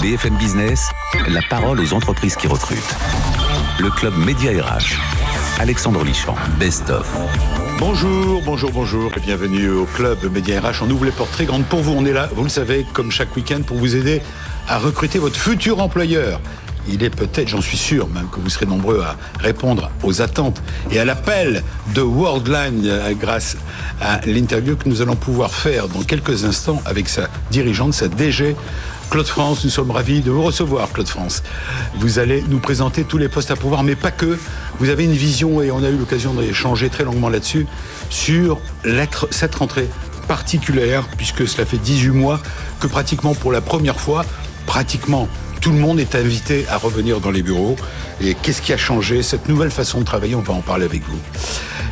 BFM Business, la parole aux entreprises qui recrutent. Le club Média RH. Alexandre Lichamp, Best of. Bonjour, bonjour, bonjour et bienvenue au club Média RH. On ouvre les portes très grandes pour vous. On est là, vous le savez, comme chaque week-end, pour vous aider à recruter votre futur employeur. Il est peut-être, j'en suis sûr, même que vous serez nombreux à répondre aux attentes et à l'appel de Worldline euh, grâce à l'interview que nous allons pouvoir faire dans quelques instants avec sa dirigeante, sa DG, Claude France, nous sommes ravis de vous recevoir, Claude France. Vous allez nous présenter tous les postes à pouvoir, mais pas que. Vous avez une vision, et on a eu l'occasion d'échanger très longuement là-dessus, sur cette rentrée particulière, puisque cela fait 18 mois que pratiquement pour la première fois, pratiquement tout le monde est invité à revenir dans les bureaux. Et qu'est-ce qui a changé? Cette nouvelle façon de travailler, on va en parler avec vous.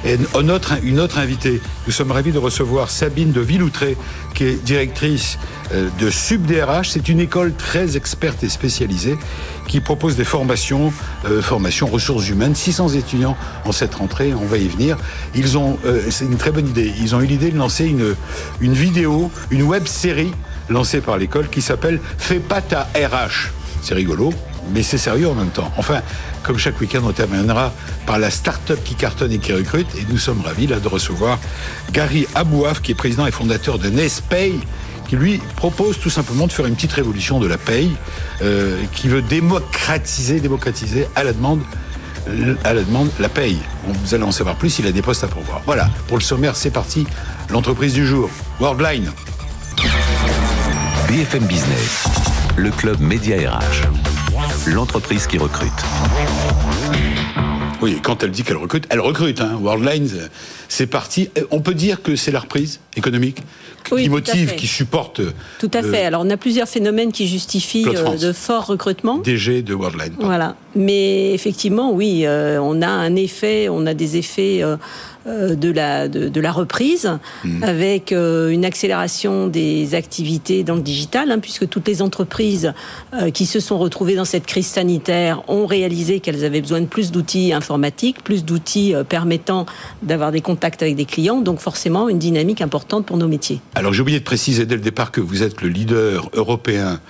Et une autre, invitée, nous sommes ravis de recevoir Sabine de Villoutré, qui est directrice euh, de SubDRH. C'est une école très experte et spécialisée qui propose des formations, euh, formations ressources humaines. 600 étudiants en cette rentrée, on va y venir. Ils ont, euh, c'est une très bonne idée. Ils ont eu l'idée de lancer une, une vidéo, une web série lancée par l'école qui s'appelle Fais pas ta RH. C'est rigolo, mais c'est sérieux en même temps. Enfin, comme chaque week-end, on terminera par la start-up qui cartonne et qui recrute. Et nous sommes ravis là de recevoir Gary Abouaf, qui est président et fondateur de Nespay, qui lui propose tout simplement de faire une petite révolution de la paye, euh, qui veut démocratiser, démocratiser à la demande à la demande la paye. Vous allez en savoir plus, il a des postes à pourvoir. Voilà, pour le sommaire, c'est parti. L'entreprise du jour, Worldline. BFM Business, le club Média RH l'entreprise qui recrute. Oui, quand elle dit qu'elle recrute, elle recrute. Hein. Worldline, c'est parti. On peut dire que c'est la reprise économique qui motive, qui supporte. Tout à fait. Alors, on a plusieurs phénomènes qui justifient euh, de forts recrutements. DG de Worldline. Voilà. Mais effectivement, oui, euh, on a un effet, on a des effets euh, euh, de la, de, la reprise, mmh. avec euh, une accélération des activités dans le digital, hein, puisque toutes les entreprises euh, qui se sont retrouvées dans cette crise sanitaire ont réalisé qu'elles avaient besoin de plus d'outils informatiques, plus d'outils permettant d'avoir des contacts avec des clients, donc forcément une dynamique importante pour nos métiers. Alors j'ai oublié de préciser dès le départ que vous êtes le leader européen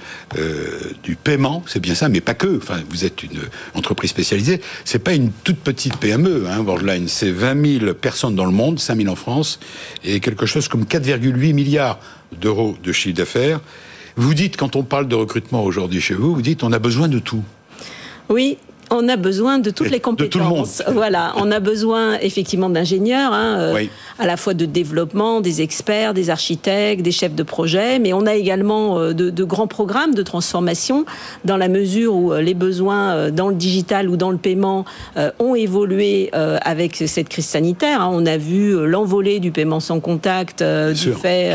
du paiement, c'est bien ça, mais pas que. Enfin, vous êtes une entreprise spécialisée. C'est pas une toute petite PME, hein, Worldline. C'est 20 000 personnes dans le monde, 5000 en France, et quelque chose comme 4,8 milliards d'euros de chiffre d'affaires. Vous dites, quand on parle de recrutement aujourd'hui chez vous, vous dites on a besoin de tout. Oui, on a besoin de toutes les compétences. Voilà, on a besoin effectivement d'ingénieurs, hein, euh, à la fois de développement, des experts, des architectes, des chefs de projet, mais on a également euh, de, grands programmes de transformation dans la mesure où euh, les besoins dans le digital ou dans le paiement ont évolué avec cette crise sanitaire. Hein. On a vu l'envolée du paiement sans contact, du fait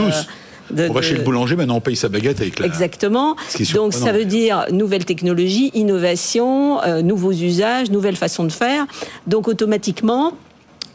on va chez le boulanger, maintenant on paye sa baguette avec la. Exactement. Donc ça veut dire nouvelle technologie, innovation, euh, nouveaux usages, nouvelles façons de faire. Donc automatiquement,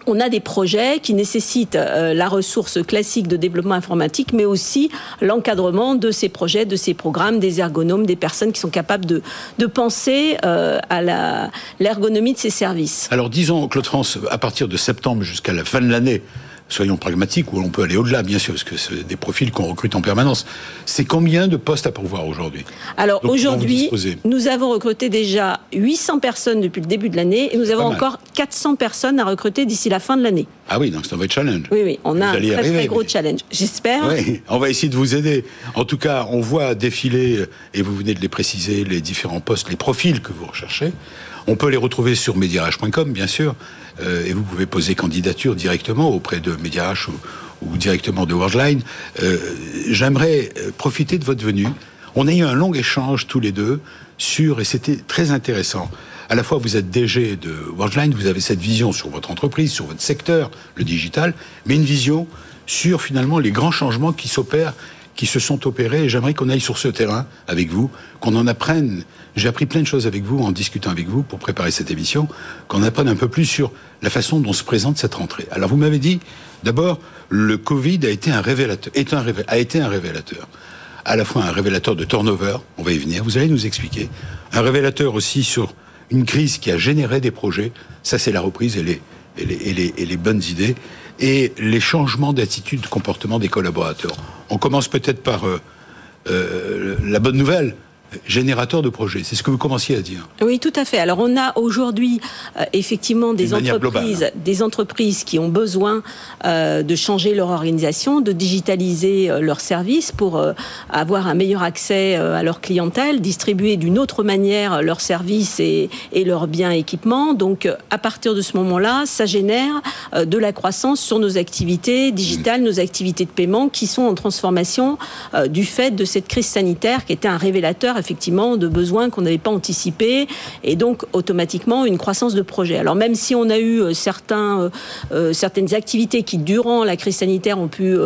on a des projets qui nécessitent euh, la ressource classique de développement informatique, mais aussi l'encadrement de ces projets, de ces programmes, des ergonomes, des personnes qui sont capables de, de penser euh, à l'ergonomie de ces services. Alors disons, Claude France, à partir de septembre jusqu'à la fin de l'année, soyons pragmatiques, où on peut aller au-delà, bien sûr, parce que c'est des profils qu'on recrute en permanence. C'est combien de postes à pourvoir aujourd'hui? Alors aujourd'hui, nous avons recruté déjà 800 personnes depuis le début de l'année, et nous avons encore 400 personnes à recruter d'ici la fin de l'année. Ah oui, donc c'est un vrai challenge. Oui, oui, on a un très, très gros challenge, j'espère. Oui, on va essayer de vous aider. En tout cas, on voit défiler, et vous venez de les préciser, les différents postes, les profils que vous recherchez. On peut les retrouver sur mediarage.com, bien sûr, euh, et vous pouvez poser candidature directement auprès de Mediarach ou, directement de Worldline. Euh, j'aimerais euh, profiter de votre venue. On a eu un long échange tous les deux sur, et c'était très intéressant. À la fois, vous êtes DG de Worldline, vous avez cette vision sur votre entreprise, sur votre secteur, le digital, mais une vision sur finalement les grands changements qui s'opèrent qui se sont opérés et j'aimerais qu'on aille sur ce terrain avec vous, qu'on en apprenne. J'ai appris plein de choses avec vous en discutant avec vous pour préparer cette émission, qu'on apprenne un peu plus sur la façon dont se présente cette rentrée. Alors vous m'avez dit, d'abord, le Covid a été un révélateur, a été un révélateur. À la fois un révélateur de turnover, on va y venir, vous allez nous expliquer, un révélateur aussi sur une crise qui a généré des projets, ça c'est la reprise et les, et les, et les bonnes idées, et les changements d'attitude, de comportement des collaborateurs. On commence peut-être par euh, euh, la bonne nouvelle générateur de projets. C'est ce que vous commenciez à dire. Oui, tout à fait. Alors on a aujourd'hui euh, effectivement des entreprises, des entreprises qui ont besoin euh, de changer leur organisation, de digitaliser euh, leurs services pour avoir un meilleur accès à leur clientèle, distribuer d'une autre manière leurs services et, et leurs biens et équipements. Donc à partir de ce moment-là, ça génère de la croissance sur nos activités digitales, nos activités de paiement qui sont en transformation du fait de cette crise sanitaire qui était un révélateur effectivement de besoins qu'on n'avait pas anticipés et donc automatiquement une croissance de projet. Alors même si on a eu euh, certains, euh, euh, certaines activités qui durant la crise sanitaire ont pu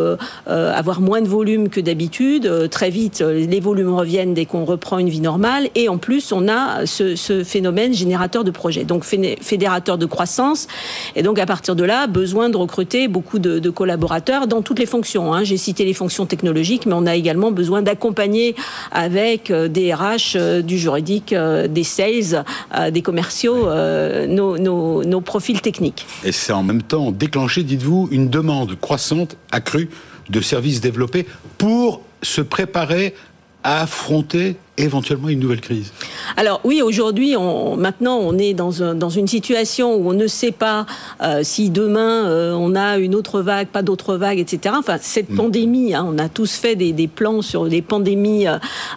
avoir moins de volume que d'habitude, très vite les volumes reviennent dès qu'on reprend une vie normale et en plus on a ce, phénomène générateur de projets, donc fédérateur de croissance et donc à partir de là besoin de recruter beaucoup de, collaborateurs dans toutes les fonctions. Hein. J'ai cité les fonctions technologiques, mais on a également besoin d'accompagner avec des RH, euh, du juridique, euh, des sales, euh, des commerciaux, nos, nos profils techniques. Et c'est en même temps déclenché, dites-vous, une demande croissante, accrue de services développés pour se préparer à affronter éventuellement une nouvelle crise Alors oui, aujourd'hui, on, maintenant, on est dans, un, dans, une situation où on ne sait pas euh, si demain euh, on a une autre vague, pas d'autre vague, etc. Enfin, cette mm. pandémie, hein, on a tous fait des, des, plans sur des pandémies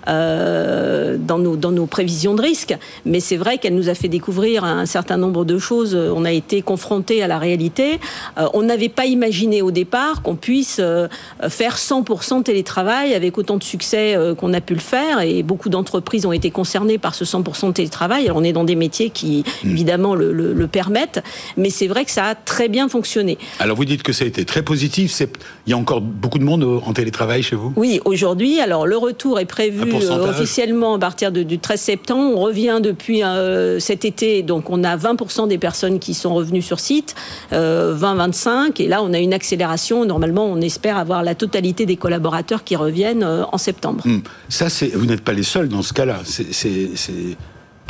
euh, dans, nos, dans nos prévisions de risque, mais c'est vrai qu'elle nous a fait découvrir un certain nombre de choses. On a été confronté à la réalité. on n'avait pas imaginé au départ qu'on puisse faire 100% télétravail avec autant de succès qu'on a pu le faire et beaucoup d'entreprises ont été concernées par ce 100% de télétravail. Alors on est dans des métiers qui, hmm. évidemment, le, permettent, mais c'est vrai que ça a très bien fonctionné. Alors vous dites que ça a été très positif. Il y a encore beaucoup de monde en télétravail chez vous? Oui, aujourd'hui. Alors le retour est prévu euh, officiellement à partir du 13 septembre. On revient depuis euh, cet été, donc on a 20% des personnes qui sont revenues sur site, 20-25, euh, et là on a une accélération. Normalement, on espère avoir la totalité des collaborateurs qui reviennent en septembre. Hmm. Ça, c'est vous n'êtes pas les seul dans ce cas-là.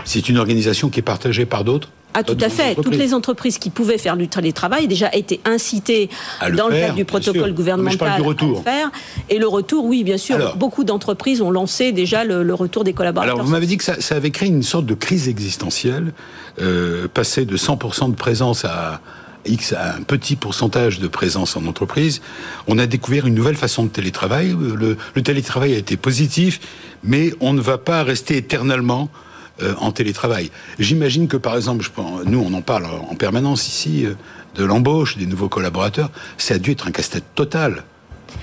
C'est une organisation qui est partagée par d'autres ah, tout à fait. Toutes les entreprises qui pouvaient faire du télétravail déjà été incitées dans le cadre du protocole gouvernemental à le faire. Et le retour, oui, bien sûr. beaucoup d'entreprises ont lancé déjà le, retour des collaborateurs. Alors, vous m'avez dit que ça, avait créé une sorte de crise existentielle, euh, passer de 100% de présence à, X a un petit pourcentage de présence en entreprise, on a découvert une nouvelle façon de télétravail. Le, télétravail a été positif, mais on ne va pas rester éternellement euh, en télétravail. J'imagine que, par exemple, nous, on en parle en permanence ici, euh, de l'embauche des nouveaux collaborateurs, ça a dû être un casse-tête total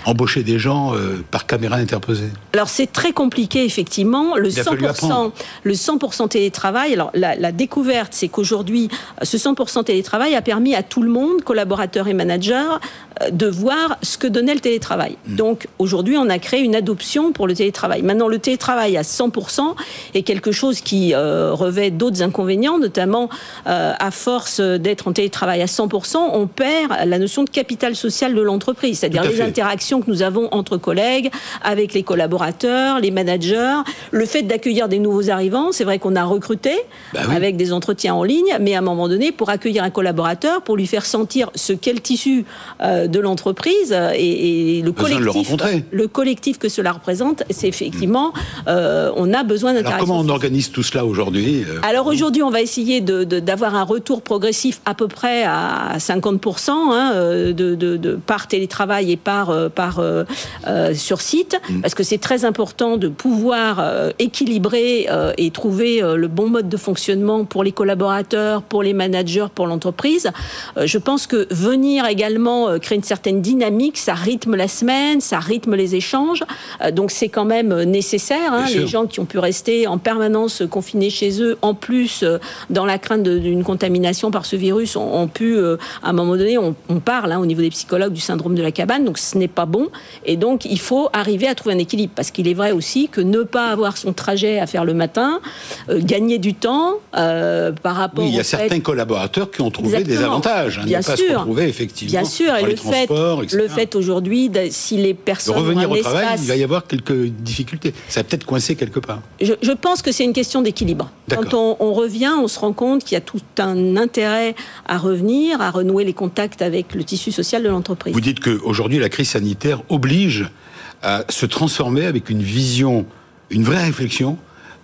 embaucher des gens euh, par caméra interposée Alors c'est très compliqué effectivement. Le 100%, le 100% télétravail. Alors la, découverte, c'est qu'aujourd'hui, ce 100% télétravail a permis à tout le monde, collaborateurs et managers, euh, de voir ce que donnait le télétravail. Hmm. Donc aujourd'hui, on a créé une adoption pour le télétravail. Maintenant, le télétravail à 100% est quelque chose qui euh, revêt d'autres inconvénients, notamment à force d'être en télétravail à 100%, on perd la notion de capital social de l'entreprise, c'est-à-dire les interactions que nous avons entre collègues, avec les collaborateurs, les managers, le fait d'accueillir des nouveaux arrivants. C'est vrai qu'on a recruté bah avec des entretiens en ligne, mais à un moment donné, pour accueillir un collaborateur, pour lui faire sentir ce qu'est le tissu euh, de l'entreprise et, le collectif, le, collectif que cela représente, c'est effectivement, euh, on a besoin d'interaction. Comment on organise tout cela aujourd'hui euh Alors aujourd'hui, on va essayer d'avoir un retour progressif à peu près à 50% hein, de, de, par télétravail et par par euh, euh, sur site, mm. parce que c'est très important de pouvoir euh, équilibrer et trouver le bon mode de fonctionnement pour les collaborateurs, pour les managers, pour l'entreprise. je pense que venir également créer une certaine dynamique, ça rythme la semaine, ça rythme les échanges, donc c'est quand même nécessaire. Hein, les gens qui ont pu rester en permanence confinés chez eux, en plus dans la crainte d'une contamination par ce virus, ont, pu, à un moment donné, on, parle hein, au niveau des psychologues du syndrome de la cabane, donc ce n'est pas Et donc, il faut arriver à trouver un équilibre. Parce qu'il est vrai aussi que ne pas avoir son trajet à faire le matin, euh, gagner du temps euh, par rapport. Oui, il y a certains collaborateurs qui ont trouvé des avantages. Hein, bien sûr. effectivement. Bien sûr. Et le fait, le fait aujourd'hui, si les personnes. De revenir au travail, il va y avoir quelques difficultés. Ça va peut-être coincer quelque part. Je, pense que c'est une question d'équilibre. Quand on, on revient, on se rend compte qu'il y a tout un intérêt à revenir, à renouer les contacts avec le tissu social de l'entreprise. Vous dites qu'aujourd'hui, la crise sanitaire oblige à se transformer avec une vision, une vraie réflexion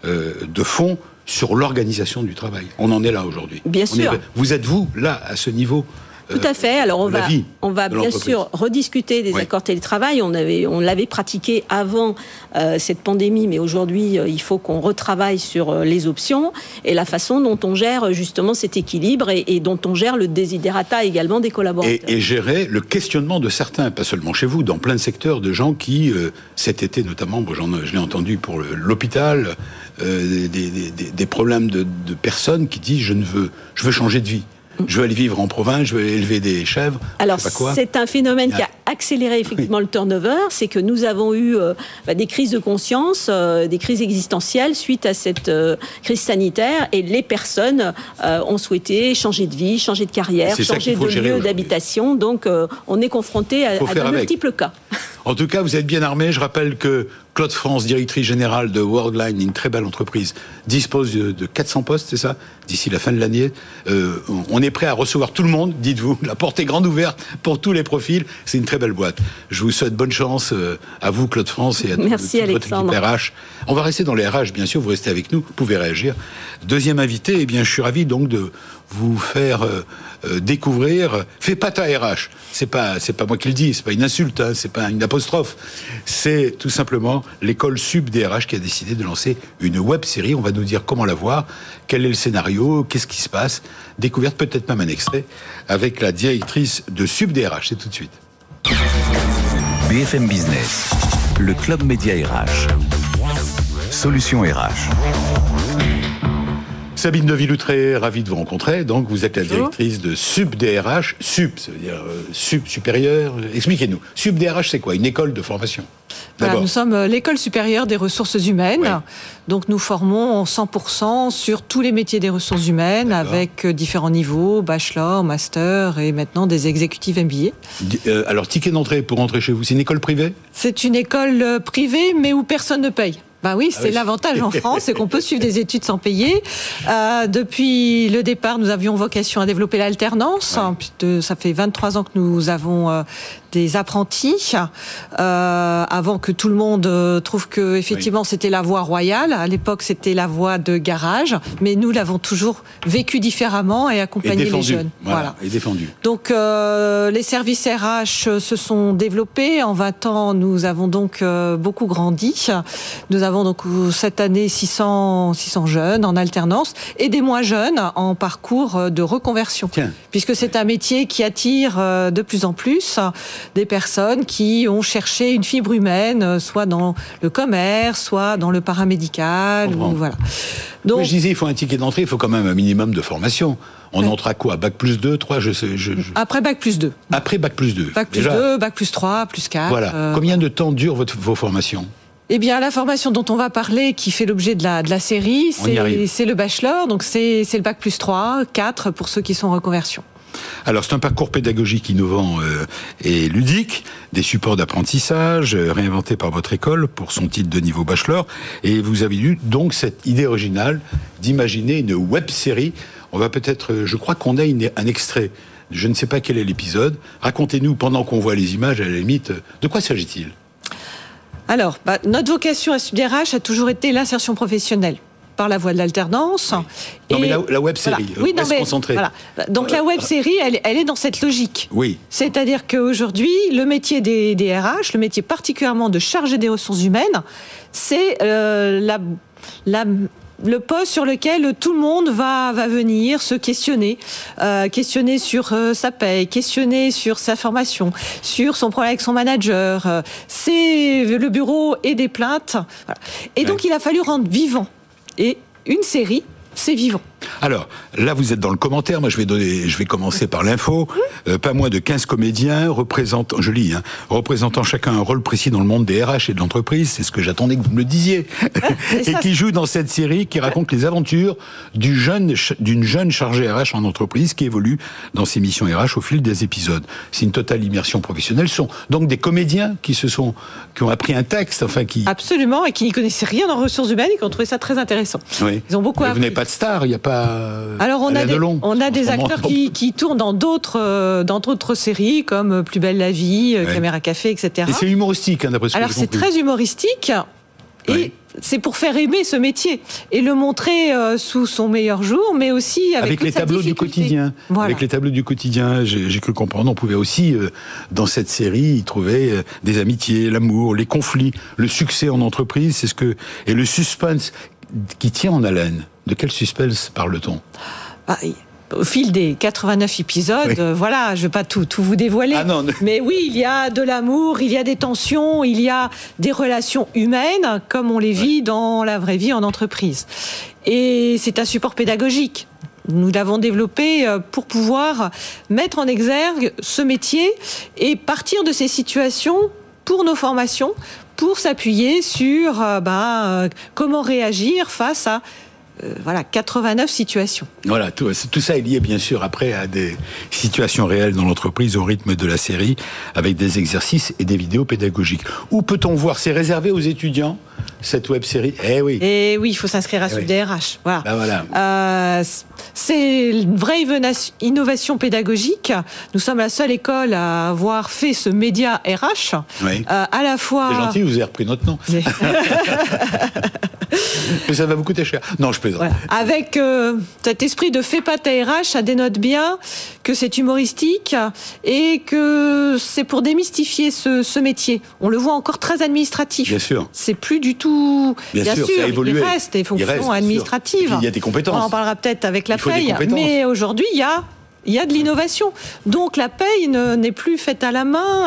euh, de fond sur l'organisation du travail. On en est là aujourd'hui. Bien sûr. vous êtes vous là à ce niveau tout à fait. Alors on va, on va bien sûr rediscuter des accords télétravail. On avait, on l'avait pratiqué avant euh, cette pandémie, mais aujourd'hui euh, il faut qu'on retravaille sur euh, les options et la façon dont on gère justement cet équilibre et, dont on gère le désiderata également des collaborateurs. Et, gérer le questionnement de certains, pas seulement chez vous, dans plein de secteurs, de gens qui cet été notamment, bon, je l'ai entendu pour l'hôpital, des, des, problèmes de, de personnes qui disent je ne veux, je veux changer de vie je veux aller vivre en province, je veux élever des chèvres. Alors, c'est un phénomène qui a accéléré effectivement le turnover. C'est que nous avons eu euh, bah, des crises de conscience, euh, des crises existentielles suite à cette euh, crise sanitaire. Et les personnes ont souhaité changer de vie, changer de carrière, changer de lieu d'habitation. Donc, on est confronté à, à de multiples cas. En tout cas, vous êtes bien armé. Je rappelle que Claude France, directrice générale de Worldline, une très belle entreprise, dispose de 400 postes, c'est ça D'ici la fin de l'année. Euh, on est prêt à recevoir tout le monde, dites-vous. La porte est grande ouverte pour tous les profils. C'est une très belle boîte. Je vous souhaite bonne chance euh, à vous, Claude France, et à Merci, toute, votre équipe RH. On va rester dans les RH, bien sûr. Vous restez avec nous. Vous pouvez réagir. Deuxième invité, eh bien, je suis ravi donc de vous faire euh, découvrir. Fais pas ta RH. C'est pas c'est pas moi qui le dis. C'est pas une insulte. Hein, c'est pas une C'est tout simplement l'école Sub DRH qui a décidé de lancer une web série. On va nous dire comment la voir, quel est le scénario, qu'est-ce qui se passe. Découverte peut-être même un extrait avec la directrice de Sub DRH. C'est tout de suite. BFM Business, le club média RH. Solution RH. Sabine de Villoutré, ravie de vous rencontrer. Donc, vous êtes la directrice de SUB-DRH. SUB, ça veut dire euh, SUB supérieur. Expliquez-nous. SUB-DRH, c'est quoi? Une école de formation? Nous sommes euh, l'école supérieure des ressources humaines. Donc, nous formons 100% sur tous les métiers des ressources humaines avec euh, différents niveaux, bachelor, master et maintenant des exécutifs MBA. alors, ticket d'entrée pour entrer chez vous, c'est une école privée? C'est une école privée, mais où personne ne paye. Bah oui, c'est ah l'avantage en France, c'est qu'on peut suivre des études sans payer. Euh, depuis le départ, nous avions vocation à développer l'alternance. Ça fait 23 ans que nous avons euh, des apprentis, euh, avant que tout le monde euh, trouve que effectivement c'était la voie royale. À l'époque, c'était la voie de garage, mais nous l'avons toujours vécu différemment et accompagné les jeunes. Voilà, Et défendu. Donc euh, les services RH se sont développés. En 20 ans, nous avons donc euh, beaucoup grandi. Nous avons donc cette année 600 600 jeunes en alternance et des moins jeunes en parcours de reconversion, puisque c'est un métier qui attire de plus en plus des personnes qui ont cherché une fibre humaine, euh, soit dans le commerce, soit dans le paramédical. voilà. Donc, je disais, il faut un ticket d'entrée, il faut quand même un minimum de formation. On entre à quoi? Bac plus 2, 3 je sais, Après Bac plus 2. Après Bac plus 2. Bac plus 2, Bac plus 3, plus 4. Voilà. Euh, Combien de temps durent vos formations? Eh bien, la formation dont on va parler, qui fait l'objet de la, de la série, c'est le bachelor, donc c'est le bac plus 3, 4 pour ceux qui sont en reconversion. Alors c'est un parcours pédagogique innovant euh, et ludique, des supports d'apprentissage euh, réinventés par votre école pour son titre de niveau bachelor, et vous avez eu donc cette idée originale d'imaginer une web série. On va peut-être, euh, je crois qu'on a un extrait. Je ne sais pas quel est l'épisode. Racontez-nous pendant qu'on voit les images, à la limite, de quoi s'agit-il? Alors, bah, notre vocation à SUDRH a toujours été l'insertion professionnelle par la voie de l'alternance. Non, mais la, web série, voilà. oui, non, mais, concentrer. Voilà. Donc la web série, elle, elle, est dans cette logique. Oui. C'est-à-dire qu'aujourd'hui, le métier des, des, RH, le métier particulièrement de chargé des ressources humaines, c'est euh, la, la le poste sur lequel tout le monde va, va venir se questionner, euh, questionner sur euh, sa paye, questionner sur sa formation, sur son problème avec son manager. Euh, c'est le bureau et des plaintes. Voilà. Et donc il a fallu rendre vivant et une série, c'est vivant. Alors, là, vous êtes dans le commentaire. Moi, je vais donner, je vais commencer par l'info. Euh, pas moins de 15 comédiens représentant, je lis, hein, représentant chacun un rôle précis dans le monde des RH et de l'entreprise. C'est ce que j'attendais que vous me le disiez. et qui jouent dans cette série qui raconte les aventures du jeune, d'une jeune chargée RH en entreprise qui évolue dans ses missions RH au fil des épisodes. C'est une totale immersion professionnelle. Ce sont donc des comédiens qui se sont, qui ont appris un texte, enfin qui. Absolument, et qui n'y connaissaient rien en ressources humaines et qui ont trouvé ça très intéressant. Oui. Ils ont beaucoup appris. Vous n'avez pas de star, il n'y a pas. Alors on a des, on a des acteurs qui, qui, tournent dans d'autres, euh, dans d'autres séries comme Plus belle la vie, euh, Caméra Café, etc. Et c'est humoristique, hein, d'après ce Alors c'est très humoristique. Et c'est pour faire aimer ce métier et le montrer euh, sous son meilleur jour, mais aussi avec, avec les tableaux du quotidien. Avec les tableaux du quotidien, j'ai cru comprendre. On pouvait aussi, euh, dans cette série, y trouver euh, des amitiés, l'amour, les conflits, le succès en entreprise. C'est ce que et le suspense qui tient en haleine. De quel suspense parle-t-on? Ah, au fil des 89 épisodes, euh, voilà, je ne vais pas tout, tout vous dévoiler. Ah Mais oui, il y a de l'amour, il y a des tensions, il y a des relations humaines, comme on les vit dans la vraie vie en entreprise. Et c'est un support pédagogique. Nous l'avons développé euh, pour pouvoir mettre en exergue ce métier et partir de ces situations pour nos formations, pour s'appuyer sur euh, ben, comment réagir face à euh, voilà, 89 situations. Voilà, tout, tout, ça est lié bien sûr après à des situations réelles dans l'entreprise au rythme de la série, avec des exercices et des vidéos pédagogiques. Où peut-on voir C'est réservé aux étudiants cette web série? Eh oui. Eh oui, il faut s'inscrire à ce eh Voilà. Ben voilà. Euh, c'est une vraie innovation pédagogique. Nous sommes la seule école à avoir fait ce média RH. Oui. Euh, à la fois. C'est gentil, vous avez repris notre nom. Mais ça va vous coûter cher. Non, je Avec euh, cet esprit de fait pas RH, ça dénote bien que c'est humoristique et que c'est pour démystifier ce, métier. On le voit encore très administratif. Bien sûr. C'est plus du tout. Bien, sûr, ça a évolué. il reste des fonctions administratives. Il y a des compétences. On en parlera peut-être avec la paye. Mais aujourd'hui, il y a il y a de l'innovation. Donc la paye n'est plus faite à la main.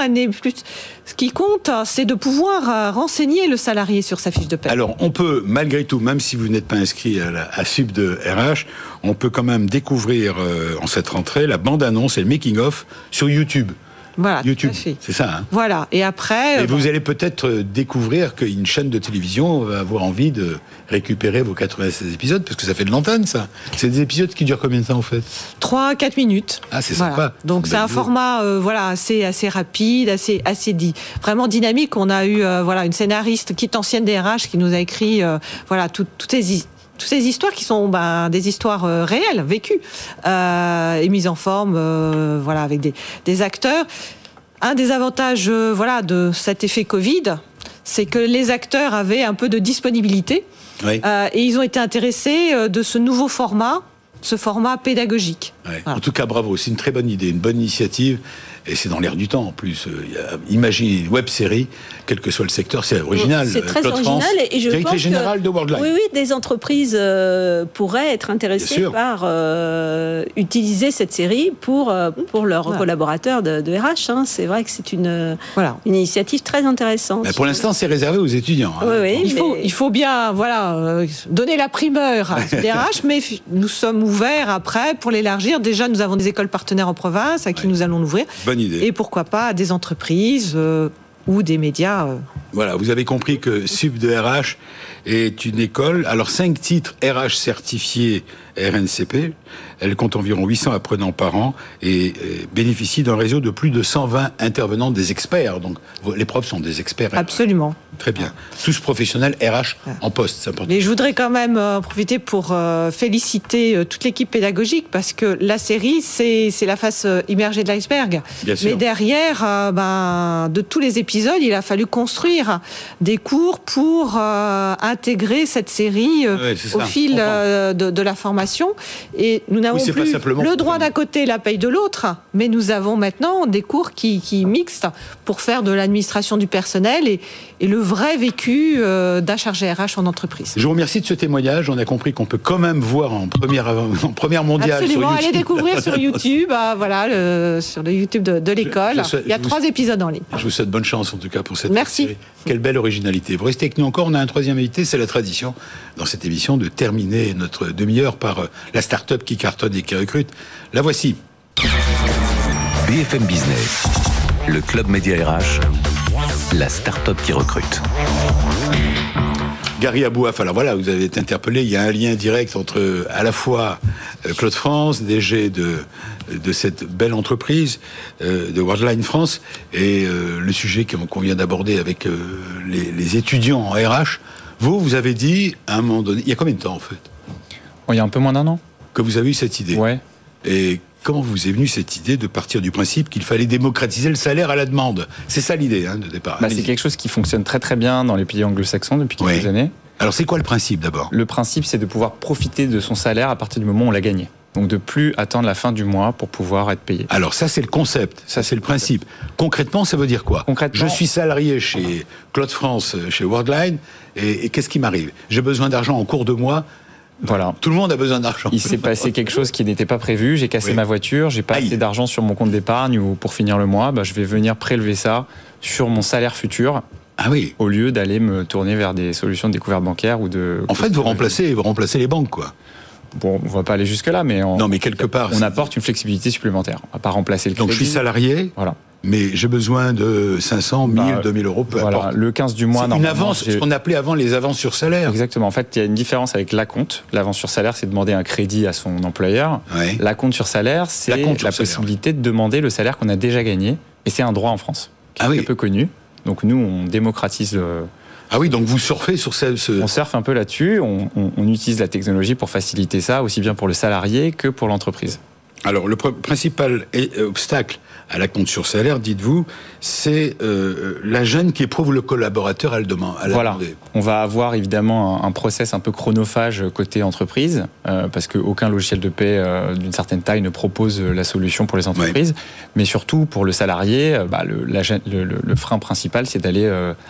Ce qui compte, c'est de pouvoir euh, renseigner le salarié sur sa fiche de paye. Alors, on peut, malgré tout, même si vous n'êtes pas inscrit à, la, Sub de RH, on peut quand même découvrir euh, en cette rentrée la bande-annonce et le making-of sur YouTube. Voilà, YouTube, c'est ça. Hein voilà, et après. Et euh, vous allez peut-être euh, découvrir qu'une chaîne de télévision va avoir envie de récupérer vos 96 épisodes, parce que ça fait de l'antenne, ça. C'est des épisodes qui durent combien de temps, en fait? 3 4 minutes. Ah, c'est sympa. Donc c'est un format euh, voilà, assez, assez rapide, assez, assez dit, vraiment dynamique. On a eu voilà, une scénariste qui est ancienne DRH qui nous a écrit voilà, toutes ces toutes ces histoires qui sont ben, des histoires euh, réelles, vécues, euh, et mises en forme, euh, voilà, avec des, des, acteurs. Un des avantages, voilà, de cet effet Covid, c'est que les acteurs avaient un peu de disponibilité, et ils ont été intéressés de ce nouveau format, ce format pédagogique. En tout cas, bravo, c'est une très bonne idée, une bonne initiative. Et c'est dans l'air du temps en plus. Imaginez une web série, quel que soit le secteur, c'est original. C'est très original et je pense général de Worldline. Oui, oui, des entreprises euh, pourraient être intéressées par euh, utiliser cette série pour, euh, pour leurs collaborateurs de, RH. Hein. C'est vrai que c'est une, voilà. une initiative très intéressante. pour l'instant, c'est réservé aux étudiants. Hein. Oui, il, faut, il faut bien voilà, donner la primeur à RH, mais nous sommes ouverts après pour l'élargir. Déjà, nous avons des écoles partenaires en province à qui nous allons l'ouvrir. Et pourquoi pas des entreprises euh, ou des médias. Euh. Voilà, vous avez compris que Sub de RH est une école. Alors, cinq titres RH certifiés RNCP. Elle compte environ 800 apprenants par an et bénéficie d'un réseau de plus de 120 intervenants des experts. Donc, les profs sont des experts. Absolument. Très bien. Tous professionnels RH en poste, c'est important. Mais je voudrais quand même euh, profiter pour euh, féliciter euh, toute l'équipe pédagogique parce que la série, c'est la face immergée de l'iceberg. Mais derrière, ben, de tous les épisodes, il a fallu construire des cours pour intégrer cette série au fil de, de la formation et nous n'avons plus le droit d'un côté, la paye de l'autre, mais nous avons maintenant des cours qui, qui mixtes pour faire de l'administration du personnel et, et le vrai vécu euh, d'un chargé RH en entreprise. Je vous remercie de ce témoignage. On a compris qu'on peut quand même voir en première, en première mondiale. Absolument, allez découvrir sur YouTube, ah, voilà, sur le YouTube de, l'école. Il y a trois épisodes en ligne. Je vous souhaite bonne chance en tout cas pour cette Merci. Quelle belle originalité. Vous restez avec nous encore. On a un troisième invité, c'est la tradition dans cette émission de terminer notre demi-heure par euh, la start-up qui cartonne et qui recrute. La voici. BFM Business, le club média RH, la start-up qui recrute. Gary Abouaf, alors voilà, vous avez été interpellé, il y a un lien direct entre à la fois euh, Claude France, DG de, de cette belle entreprise euh, de Worldline France, et euh, le sujet qu'on vient d'aborder avec les, étudiants en RH. Vous, vous avez dit à un moment donné, il y a combien de temps en fait? Il y a un peu moins d'un an. Que vous avez eu cette idée Ouais. Et Comment vous est venue cette idée de partir du principe qu'il fallait démocratiser le salaire à la demande? C'est ça l'idée hein, de départ. Bah, c'est quelque chose qui fonctionne très très bien dans les pays anglo-saxons depuis quelques années. Alors c'est quoi le principe d'abord? Le principe c'est de pouvoir profiter de son salaire à partir du moment où on l'a gagné. Donc de plus attendre la fin du mois pour pouvoir être payé. Alors ça c'est le concept, ça c'est le principe. Concrètement ça veut dire quoi? Concrètement, je suis salarié chez Claude France, chez Worldline, et, et qu'est-ce qui m'arrive? J'ai besoin d'argent en cours de mois. Voilà. Tout le monde a besoin d'argent. Il s'est passé quelque chose qui n'était pas prévu. J'ai cassé ma voiture, j'ai pas assez d'argent sur mon compte d'épargne ou pour finir le mois, bah, je vais venir prélever ça sur mon salaire futur. Ah oui. Au lieu d'aller me tourner vers des solutions de découverte bancaire ou de. En fait, vous remplacez, vous remplacez les banques, quoi. Bon, on va pas aller jusque là, mais non, mais quelque part, on apporte une flexibilité supplémentaire. On va pas remplacer le crédit. Donc je suis salarié. Voilà mais j'ai besoin de 500, 1000, 2000 euros, peu voilà, Le 15 du mois, Une avance, ce qu'on appelait avant les avances sur salaire. Exactement. En fait, il y a une différence avec l'acompte. L'avance sur salaire, c'est demander un crédit à son employeur. Ouais. L'acompte sur salaire, c'est la, possibilité de demander le salaire qu'on a déjà gagné. Et c'est un droit en France, qui est ah peu connu. Donc nous, on démocratise le, ah oui, donc vous surfez sur ce... On surfe un peu là-dessus, on, on, utilise la technologie pour faciliter ça, aussi bien pour le salarié que pour l'entreprise. Alors, le principal obstacle à la compte sur salaire, dites-vous, c'est euh, la gêne qui éprouve le collaborateur à le demander. Voilà. On va avoir évidemment un, process un peu chronophage côté entreprise, euh, parce qu'aucun logiciel de paie euh, d'une certaine taille ne propose la solution pour les entreprises. Mais surtout pour le salarié, bah, le, le, frein principal, c'est d'aller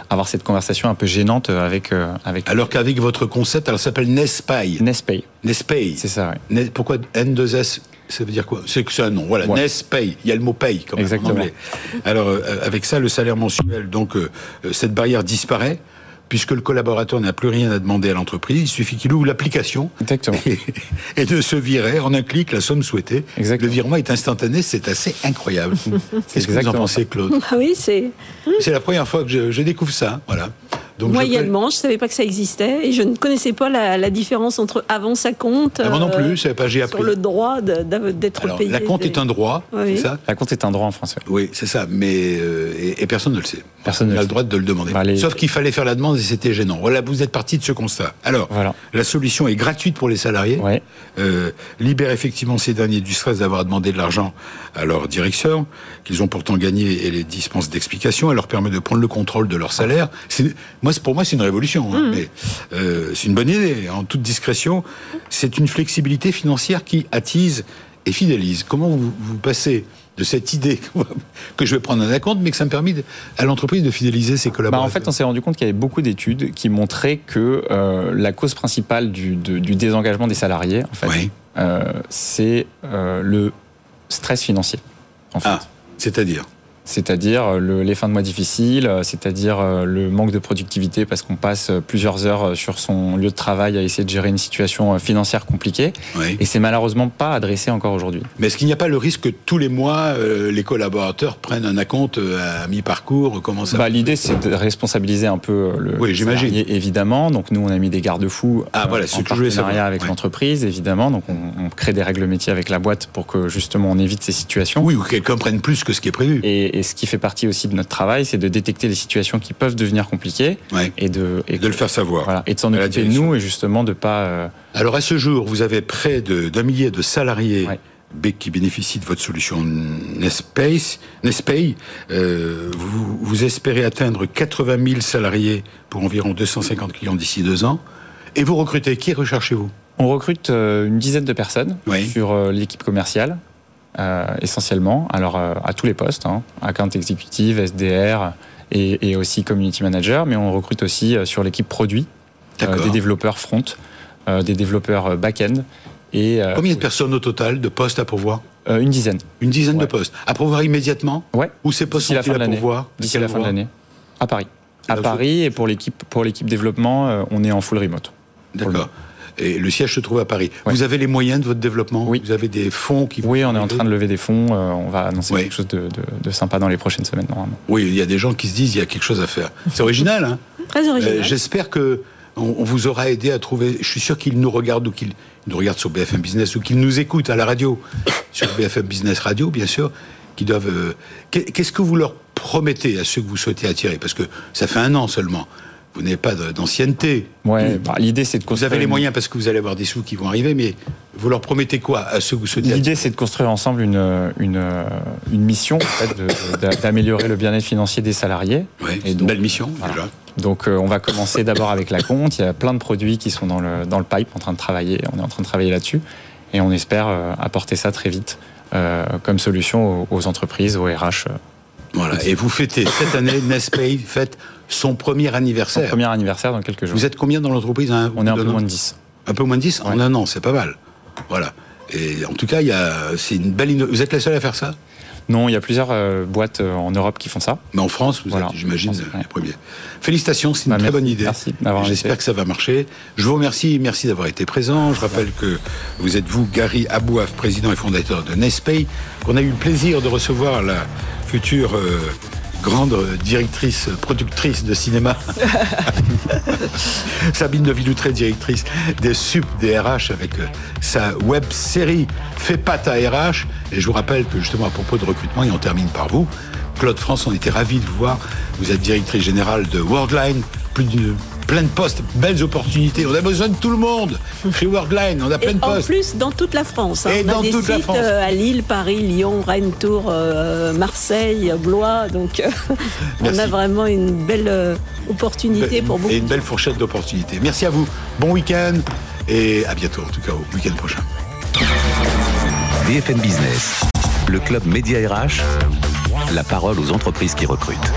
avoir cette conversation un peu gênante avec. avec alors qu'avec votre concept, ça s'appelle Nespay. Nespay. Nespay. C'est ça, oui. Pourquoi N2S ça veut dire quoi? C'est que c'est un nom. Voilà, NES paye. Il y a le mot paye comme Exactement. en anglais. Alors euh, avec ça, le salaire mensuel, donc euh, euh, cette barrière disparaît puisque le collaborateur n'a plus rien à demander à l'entreprise, il suffit qu'il ouvre l'application et, de se virer en un clic la somme souhaitée. Le virement est instantané, c'est assez incroyable. Qu'est-ce que vous en pensez, Claude? Ah Oui, c'est. C'est la première fois que je, je découvre ça. Voilà. Moyennement, je ne savais pas que ça existait et je ne connaissais pas la, différence entre avant sa compte. Ah, moi non plus, je savais pas, j'ai appris. Sur le droit d'être payé. La compte est un droit, c'est ça La compte est un droit en français. Oui, c'est ça, mais euh, et, personne ne le sait. Personne n'a le droit de le demander. Bah, Sauf qu'il fallait faire la demande et c'était gênant. Voilà, vous êtes parti de ce constat. Alors, la solution est gratuite pour les salariés, euh, libère effectivement ces derniers du stress d'avoir demandé de l'argent à leur direction, qu'ils ont pourtant gagné et les dispense d'explications. Elle leur permet de prendre le contrôle de leur salaire. Moi, pour moi, c'est une révolution. Hein, mmh. mais euh, c'est une bonne idée. En toute discrétion, c'est une flexibilité financière qui attise et fidélise. Comment vous, passez de cette idée que je vais prendre un compte, mais que ça me permet à l'entreprise de fidéliser ses collaborateurs. Bah, en fait, on s'est rendu compte qu'il y avait beaucoup d'études qui montraient que euh, la cause principale du, désengagement des salariés, en fait, euh, c'est le stress financier. En fait. Ah, c'est-à-dire c'est-à-dire euh, les fins de mois difficiles, euh, c'est-à-dire euh, le manque de productivité parce qu'on passe plusieurs heures sur son lieu de travail à essayer de gérer une situation financière compliquée. Et c'est malheureusement pas adressé encore aujourd'hui. Mais est-ce qu'il n'y a pas le risque que tous les mois, les collaborateurs prennent un acompte à mi-parcours Comment ça bah, L'idée, c'est de responsabiliser un peu le oui, salarié, évidemment. Donc nous, on a mis des garde-fous ah, voilà, en partenariat avec l'entreprise, évidemment. Donc on, crée des règles métiers avec la boîte pour que justement on évite ces situations. Oui, ou quelqu'un prenne plus que ce qui est prévu. Et, et ce qui fait partie aussi de notre travail, c'est de détecter les situations qui peuvent devenir compliquées et de et de le faire savoir. Voilà, et de s'en occuper nous et justement de pas. Euh, Alors à ce jour, vous avez près d'un millier de salariés. qui bénéficient de votre solution Nespace, Nespay, euh, vous, vous, espérez atteindre 80 000 salariés pour environ 250 clients d'ici deux ans. Et vous recrutez, qui recherchez-vous? On recrute euh, une dizaine de personnes sur l'équipe commerciale. Euh, essentiellement, alors euh, à tous les postes, hein, account exécutive, SDR, et, aussi community manager, mais on recrute aussi sur l'équipe produit, des développeurs front, des développeurs back-end. Et, Combien de personnes au total de postes à pourvoir Une dizaine. Une dizaine de postes. À pourvoir immédiatement Ouais. Ou ces postes sont à pourvoir D'ici la fin de l'année. À Paris. À Paris, et pour l'équipe pour l'équipe développement, on est en full remote. D'accord. Et le siège se trouve à Paris. Vous avez les moyens de votre développement Oui. Vous avez des fonds qui Oui, on est en train de lever des fonds. Euh, on va annoncer quelque chose de, sympa dans les prochaines semaines, normalement. Oui, il y a des gens qui se disent il y a quelque chose à faire. C'est original, hein Très original. Euh, j'espère que on, vous aura aidé à trouver. Je suis sûr qu'ils nous regardent ou qu'ils nous regardent sur BFM Business ou qu'ils nous écoutent à la radio, sur BFM Business Radio, bien sûr, qui doivent. Euh, qu'est-ce que vous leur promettez à ceux que vous souhaitez attirer? Parce que ça fait un an seulement vous n'avez pas d'ancienneté. Ouais, bah, l'idée c'est de construire. Vous avez les moyens parce que vous allez avoir des sous qui vont arriver, mais vous leur promettez quoi à ceux que vous souhaitez L'idée c'est de construire ensemble une, une, une mission, d'améliorer le bien-être financier des salariés. Ouais, une belle mission déjà. Donc euh, on va commencer d'abord avec la compte. Il y a plein de produits qui sont dans le, dans le pipe, en train de travailler. On est en train de travailler là-dessus et on espère euh, apporter ça très vite euh, comme solution aux, entreprises, aux RH. Voilà. Et vous fêtez cette année, Nespay fête son premier anniversaire. Son premier anniversaire dans quelques jours. Vous êtes combien dans l'entreprise On est un peu moins de 10. Un peu moins de 10 En un an, c'est pas mal. Voilà. Et en tout cas, c'est une belle Vous êtes la seule à faire ça? Non, il y a plusieurs euh, boîtes euh, en Europe qui font ça. Mais en France, vous êtes, j'imagine, les premiers. Félicitations, c'est une bah, très bonne idée. Merci J'espère que ça va marcher. Je vous remercie, merci d'avoir été présent. Je rappelle que vous êtes vous, Gary Abouaf, président et fondateur de Nespay, qu'on a eu le plaisir de recevoir la future euh, grande directrice, productrice de cinéma. Sabine de Villoutré, directrice des SUP des RH avec euh, sa web série Fais pas ta RH. Et je vous rappelle que justement à propos de recrutement, et on termine par vous, Claude France, on était ravis de vous voir. Vous êtes directrice générale de Worldline, plus d'une plein de postes, belles opportunités. On a besoin de tout le monde. Chez Worldline, on a plein de postes. En plus, dans toute la France. Hein. Et on a des sites euh, à Lille, Paris, Lyon, Rennes, Tours, euh, Marseille, Blois. Donc, euh, on a vraiment une belle opportunité pour beaucoup. Et une belle fourchette d'opportunités. Merci à vous. Bon week-end et à bientôt, en tout cas, au week-end prochain. BFM Business, le club Média RH, la parole aux entreprises qui recrutent.